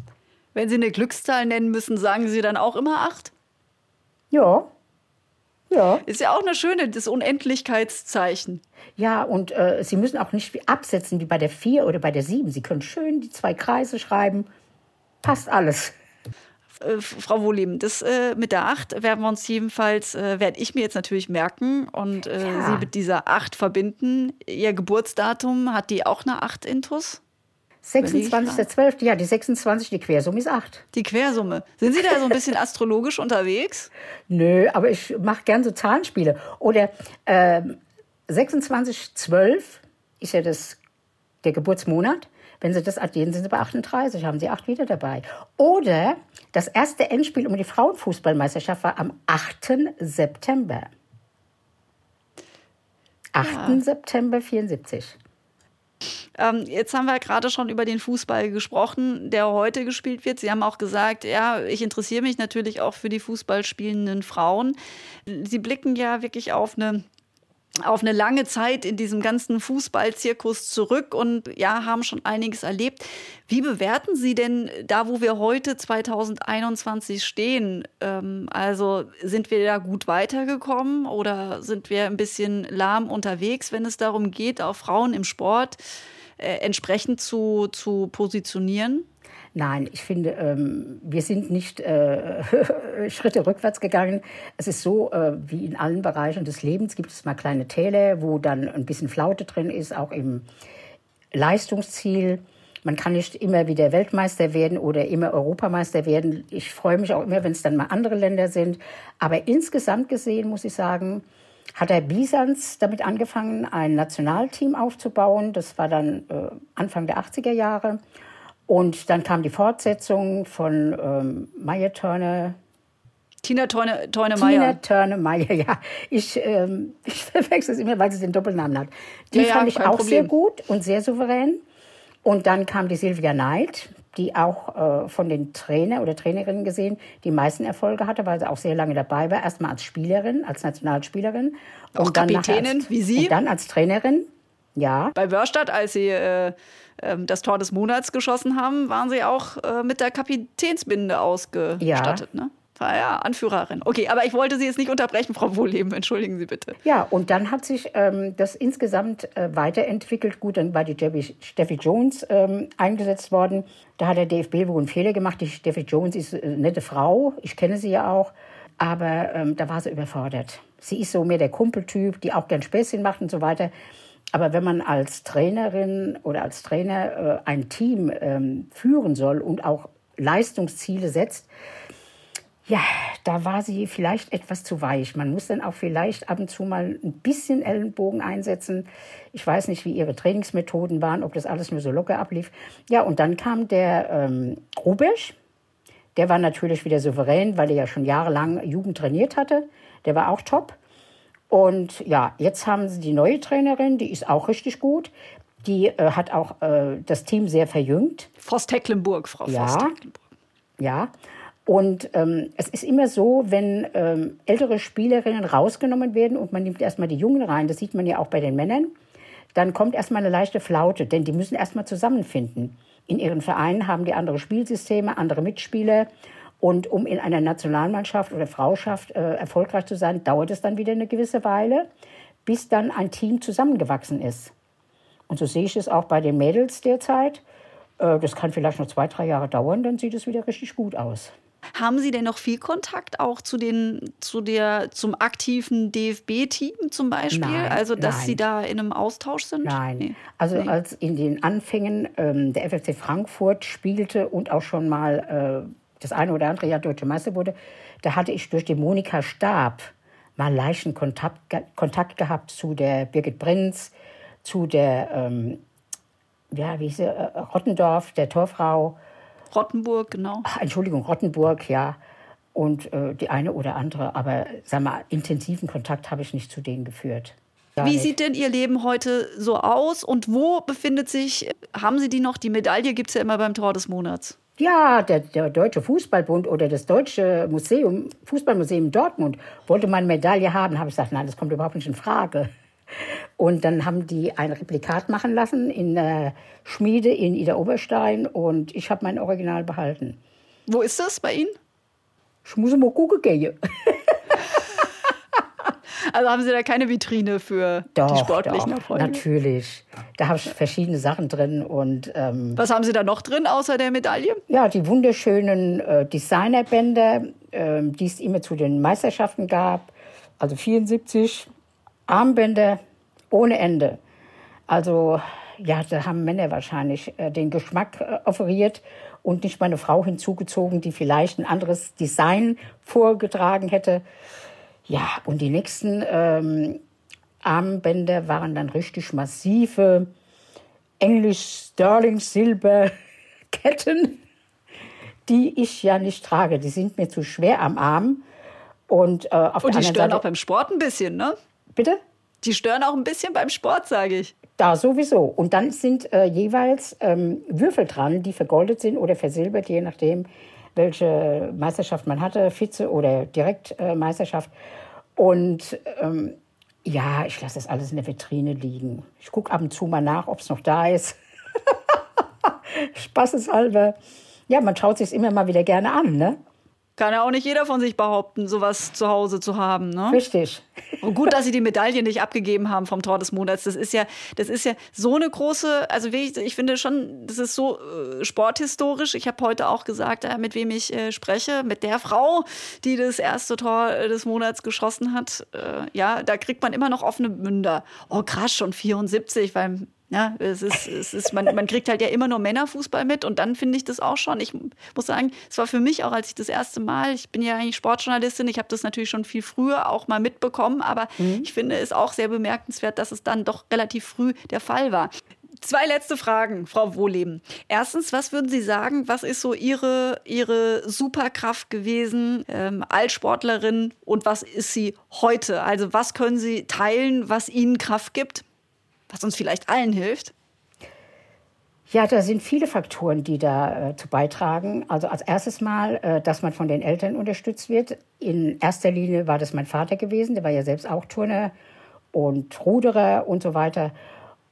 Wenn Sie eine Glückszahl nennen müssen, sagen Sie dann auch immer 8? Ja. Ja. Ist ja auch eine schöne, das Unendlichkeitszeichen. Ja, und äh, Sie müssen auch nicht absetzen wie bei der 4 oder bei der 7. Sie können schön die zwei Kreise schreiben. Passt alles. Äh, Frau Wohleben, das äh, mit der 8 werden wir uns jedenfalls, äh, werde ich mir jetzt natürlich merken und äh, Ja. Sie mit dieser 8 verbinden. Ihr Geburtsdatum, hat die auch eine 8 intus? 26.12. Ja, die 26, die Quersumme ist 8. Die Quersumme. Sind Sie da so ein bisschen [laughs] astrologisch unterwegs? Nö, aber ich mache gern so Zahlenspiele. Oder ähm, 26.12 ist ja das, der Geburtsmonat. Wenn Sie das addieren, sind Sie bei 38, haben Sie 8 wieder dabei. Oder das erste Endspiel um die Frauenfußballmeisterschaft war am 8. September. 8. September 74. Ähm, jetzt haben wir gerade schon über den Fußball gesprochen, der heute gespielt wird. Sie haben auch gesagt, ja, ich interessiere mich natürlich auch für die Fußballspielenden Frauen. Sie blicken ja wirklich auf eine auf eine lange Zeit in diesem ganzen Fußballzirkus zurück und ja, haben schon einiges erlebt. Wie bewerten Sie denn da, wo wir heute 2021 stehen? Ähm, also sind wir da gut weitergekommen oder sind wir ein bisschen lahm unterwegs, wenn es darum geht, auch Frauen im Sport äh, entsprechend zu, zu positionieren? Nein, ich finde, ähm, wir sind nicht äh, [laughs] Schritte rückwärts gegangen. Es ist so, äh, wie in allen Bereichen des Lebens gibt es mal kleine Täler, wo dann ein bisschen Flaute drin ist, auch im Leistungsziel. Man kann nicht immer wieder Weltmeister werden oder immer Europameister werden. Ich freue mich auch immer, wenn es dann mal andere Länder sind. Aber insgesamt gesehen muss ich sagen, hat Herr Bisans damit angefangen, ein Nationalteam aufzubauen. Das war dann äh, Anfang der 80er Jahre. Und dann kam die Fortsetzung von ähm, Maya Turner, Tina Teune, Tina. Turner Meyer, [laughs] ja. Ich, ähm, [laughs] ich verwechsel es immer, weil sie den Doppelnamen hat. Die Ja, ja, fand ich kein auch Problem. sehr gut und sehr souverän. Und dann kam die Sylvia Knight, die auch äh, von den Trainer oder Trainerinnen gesehen die meisten Erfolge hatte, weil sie auch sehr lange dabei war. Erstmal als Spielerin, als Nationalspielerin. Auch dann nachher Kapitänin, als, wie Sie? Und dann als Trainerin, ja. Bei Wörstadt, als sie äh, ähm, das Tor des Monats geschossen haben, waren sie auch äh, mit der Kapitänsbinde ausgestattet. Ne? War ja Anführerin. Okay, aber ich wollte Sie jetzt nicht unterbrechen, Frau Wohleben. Entschuldigen Sie bitte. Ja, und dann hat sich ähm, das insgesamt äh, weiterentwickelt. Gut, dann war die Steffi, Steffi Jones ähm, eingesetzt worden. Da hat der DFB wohl einen Fehler gemacht. Die Steffi Jones ist äh, eine nette Frau. Ich kenne sie ja auch. Aber ähm, da war sie überfordert. Sie ist so mehr der Kumpeltyp, die auch gern Späßchen macht und so weiter. Aber wenn man als Trainerin oder als Trainer äh, ein Team ähm, führen soll und auch Leistungsziele setzt, ja, da war sie vielleicht etwas zu weich. Man muss dann auch vielleicht ab und zu mal ein bisschen Ellenbogen einsetzen. Ich weiß nicht, wie ihre Trainingsmethoden waren, ob das alles nur so locker ablief. Ja, und dann kam der ähm, Rubesch, Der war natürlich wieder souverän, weil er ja schon jahrelang Jugend trainiert hatte. Der war auch top. Und ja, jetzt haben sie die neue Trainerin, die ist auch richtig gut. Die äh, hat auch äh, das Team sehr verjüngt. Voss Tecklenburg, Frau Ja. Voss Tecklenburg. Ja. Und ähm, es ist immer so, wenn ähm, ältere Spielerinnen rausgenommen werden und man nimmt erstmal die Jungen rein, das sieht man ja auch bei den Männern, dann kommt erstmal eine leichte Flaute, denn die müssen erstmal zusammenfinden. In ihren Vereinen haben die andere Spielsysteme, andere Mitspieler. Und um in einer Nationalmannschaft oder Frauschaft äh, erfolgreich zu sein, dauert es dann wieder eine gewisse Weile, bis dann ein Team zusammengewachsen ist. Und so sehe ich es auch bei den Mädels derzeit. Äh, das kann vielleicht noch zwei, drei Jahre dauern, dann sieht es wieder richtig gut aus. Haben Sie denn noch viel Kontakt auch zu den, zu der, zum aktiven DFB-Team zum Beispiel? Nein, also, dass nein. Sie da in einem Austausch sind? Nein. Nee. Also Nee. als in den Anfängen ähm, der FFC Frankfurt spielte und auch schon mal äh, das eine oder andere Jahr Deutsche Meister wurde, da hatte ich durch die Monika Stab mal leichten Kontakt, Kontakt gehabt zu der Birgit Prinz, zu der, ähm, ja, wie hieß sie, äh, Rottendorf, der Torfrau. Rottenburg, genau. Ach, Entschuldigung, Rottenburg, ja. Und äh, die eine oder andere. Aber sag mal, intensiven Kontakt habe ich nicht zu denen geführt. Gar Wie nicht. sieht denn Ihr Leben heute so aus und wo befindet sich, haben Sie die noch? Die Medaille gibt es ja immer beim Tor des Monats. Ja, der, der Deutsche Fußballbund oder das Deutsche Museum, Fußballmuseum Dortmund wollte meine Medaille haben. Habe ich gesagt, nein, das kommt überhaupt nicht in Frage. Und dann haben die ein Replikat machen lassen in der Schmiede in Ida Oberstein und ich habe mein Original behalten. Wo ist das bei Ihnen? Ich muss mal gucken gehen. Also haben Sie da keine Vitrine für Doch, die sportlichen doch, Erfolge? natürlich. Da habe ich verschiedene Sachen drin und ähm, Was haben Sie da noch drin außer der Medaille? Ja, die wunderschönen äh, Designerbänder, ähm, die es immer zu den Meisterschaften gab. Also 74 Armbänder ohne Ende. Also ja, da haben Männer wahrscheinlich äh, den Geschmack äh, offeriert und nicht meine Frau hinzugezogen, die vielleicht ein anderes Design vorgetragen hätte. Ja, und die nächsten ähm, Armbänder waren dann richtig massive Englisch Sterling Silber [laughs] Ketten, die ich ja nicht trage. Die sind mir zu schwer am Arm. Und, äh, auf Und die stören Seite, auch beim Sport ein bisschen, ne? bitte? Die stören auch ein bisschen beim Sport, sage ich. Da sowieso. Und dann sind äh, jeweils ähm, Würfel dran, die vergoldet sind oder versilbert, je nachdem, welche Meisterschaft man hatte, Vize- oder Direktmeisterschaft. Äh. Und ähm, ja, ich lasse das alles in der Vitrine liegen. Ich gucke ab und zu mal nach, ob es noch da ist. [laughs] Spaßeshalber. Ja, man schaut sich immer mal wieder gerne an, ne? Kann ja auch nicht jeder von sich behaupten, sowas zu Hause zu haben, ne? Richtig. Und gut, dass sie die Medaille nicht abgegeben haben vom Tor des Monats. Das ist ja, das ist ja so eine große, also wirklich, ich finde schon, das ist so äh, sporthistorisch. Ich habe heute auch gesagt, äh, mit wem ich äh, spreche, mit der Frau, die das erste Tor des Monats geschossen hat. Äh, ja, da kriegt man immer noch offene Münder. Oh, krass, schon 74, weil ja, es ist, es ist, man, man kriegt halt ja immer nur Männerfußball mit und dann finde ich das auch schon. Ich muss sagen, es war für mich auch, als ich das erste Mal, ich bin ja eigentlich Sportjournalistin, ich habe das natürlich schon viel früher auch mal mitbekommen, aber ich finde es auch sehr bemerkenswert, dass es dann doch relativ früh der Fall war. Zwei letzte Fragen, Frau Wohleben. Erstens, was würden Sie sagen, was ist so Ihre, Ihre Superkraft gewesen ähm, als Sportlerin und was ist sie heute? Also was können Sie teilen, was Ihnen Kraft gibt? Was uns vielleicht allen hilft? Ja, da sind viele Faktoren, die da äh, beitragen. Also als erstes Mal, äh, dass man von den Eltern unterstützt wird. In erster Linie war das mein Vater gewesen, der war ja selbst auch Turner und Ruderer und so weiter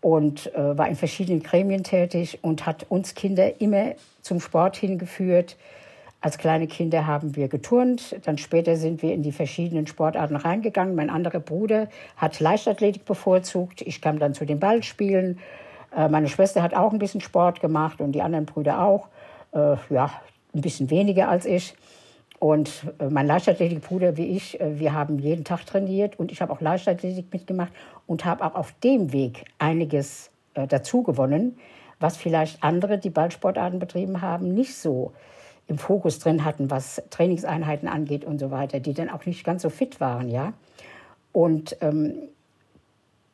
und äh, war in verschiedenen Gremien tätig und hat uns Kinder immer zum Sport hingeführt. Als kleine Kinder haben wir geturnt, dann später sind wir in die verschiedenen Sportarten reingegangen. Mein anderer Bruder hat Leichtathletik bevorzugt, ich kam dann zu den Ballspielen. Äh, meine Schwester hat auch ein bisschen Sport gemacht und die anderen Brüder auch. Äh, ja, ein bisschen weniger als ich. Und äh, mein Leichtathletikbruder wie ich, äh, wir haben jeden Tag trainiert und ich habe auch Leichtathletik mitgemacht und habe auch auf dem Weg einiges äh, dazu gewonnen, was vielleicht andere, die Ballsportarten betrieben haben, nicht so im Fokus drin hatten, was Trainingseinheiten angeht und so weiter, die dann auch nicht ganz so fit waren, ja. Und ähm,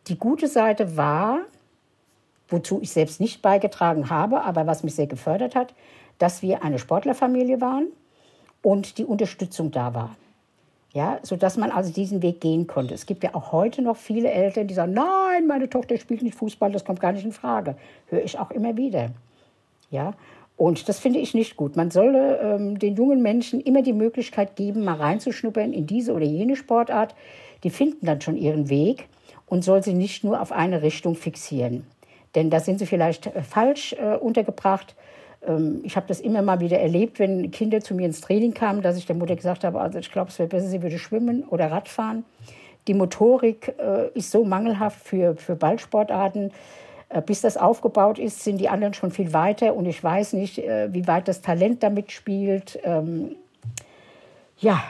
die gute Seite war, wozu ich selbst nicht beigetragen habe, aber was mich sehr gefördert hat, dass wir eine Sportlerfamilie waren. und die Unterstützung da war. Ja, sodass man also diesen Weg gehen konnte. Es gibt ja auch heute noch viele Eltern, die sagen, nein, meine Tochter spielt nicht Fußball, das kommt gar nicht in Frage. Höre ich auch immer wieder. Ja, und das finde ich nicht gut. Man solle ähm, den jungen Menschen immer die Möglichkeit geben, mal reinzuschnuppern in diese oder jene Sportart. Die finden dann schon ihren Weg und soll sie nicht nur auf eine Richtung fixieren. Denn da sind sie vielleicht äh, falsch äh, untergebracht. Ähm, ich habe das immer mal wieder erlebt, wenn Kinder zu mir ins Training kamen, dass ich der Mutter gesagt habe, also ich glaube, es wäre besser, sie würde schwimmen oder Radfahren. Die Motorik äh, ist so mangelhaft für, für Ballsportarten bis das aufgebaut ist, sind die anderen schon viel weiter und ich weiß nicht, äh, wie weit das Talent damit spielt. Ähm, ja,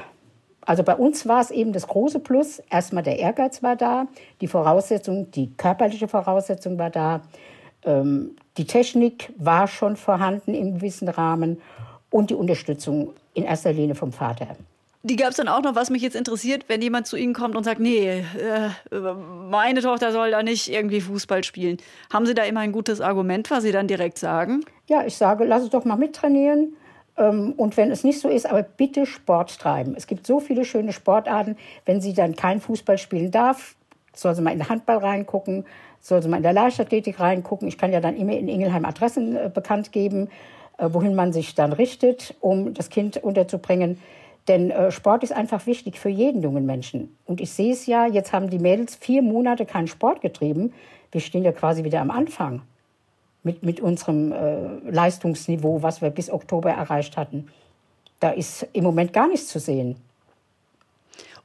also bei uns war es eben das große Plus. Erstmal der Ehrgeiz war da, die Voraussetzung, die körperliche Voraussetzung war da, ähm, die Technik war schon vorhanden im gewissen Rahmen und die Unterstützung in erster Linie vom Vater. Die gab es dann auch noch, was mich jetzt interessiert, wenn jemand zu Ihnen kommt und sagt, nee, äh, meine Tochter soll da nicht irgendwie Fußball spielen. Haben Sie da immer ein gutes Argument, was Sie dann direkt sagen? Ja, ich sage, lass es doch mal mittrainieren. Ähm, und wenn es nicht so ist, aber bitte Sport treiben. Es gibt so viele schöne Sportarten. Wenn sie dann kein Fußball spielen darf, soll sie mal in den Handball reingucken, soll sie mal in der Leichtathletik reingucken. Ich kann ja dann immer in Ingelheim Adressen äh, bekannt geben, äh, wohin man sich dann richtet, um das Kind unterzubringen. Denn äh, Sport ist einfach wichtig für jeden jungen Menschen. Und ich sehe es ja, jetzt haben die Mädels vier Monate keinen Sport getrieben. Wir stehen ja quasi wieder am Anfang mit, mit unserem äh, Leistungsniveau, was wir bis Oktober erreicht hatten. Da ist im Moment gar nichts zu sehen.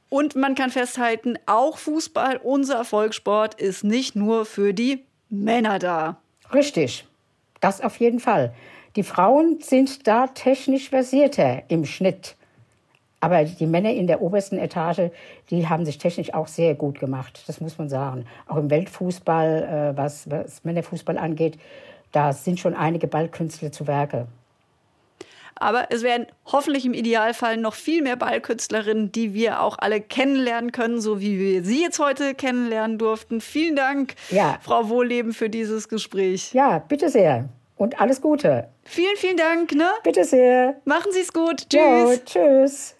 Und man kann festhalten, auch Fußball, unser Volkssport, ist nicht nur für die Männer da. Richtig, das auf jeden Fall. Die Frauen sind da technisch versierter im Schnitt. Aber die Männer in der obersten Etage, die haben sich technisch auch sehr gut gemacht. Das muss man sagen. Auch im Weltfußball, äh, was, was Männerfußball angeht, da sind schon einige Ballkünstler zu Werke. Aber es werden hoffentlich im Idealfall noch viel mehr Ballkünstlerinnen, die wir auch alle kennenlernen können, so wie wir Sie jetzt heute kennenlernen durften. Vielen Dank, ja. Frau Wohlleben, für dieses Gespräch. Ja, bitte sehr. Und alles Gute. Vielen, vielen Dank. Ne? Bitte sehr. Machen Sie es gut. Tschüss. Jo, tschüss.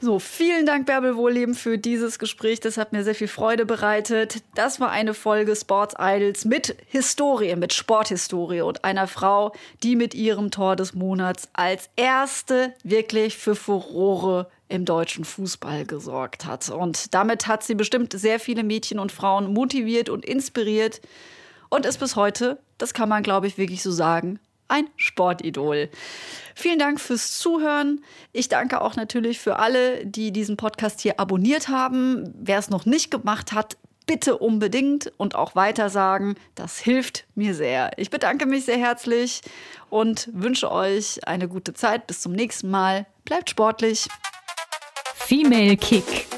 So, vielen Dank, Bärbel Wohlleben, für dieses Gespräch. Das hat mir sehr viel Freude bereitet. Das war eine Folge Sports Idols mit Historie, mit Sporthistorie und einer Frau, die mit ihrem Tor des Monats als erste wirklich für Furore im deutschen Fußball gesorgt hat. Und damit hat sie bestimmt sehr viele Mädchen und Frauen motiviert und inspiriert und ist bis heute, das kann man glaube ich wirklich so sagen, ein Sportidol. Vielen Dank fürs Zuhören. Ich danke auch natürlich für alle, die diesen Podcast hier abonniert haben. Wer es noch nicht gemacht hat, bitte unbedingt und auch weitersagen. Das hilft mir sehr. Ich bedanke mich sehr herzlich und wünsche euch eine gute Zeit. Bis zum nächsten Mal. Bleibt sportlich. Female Kick.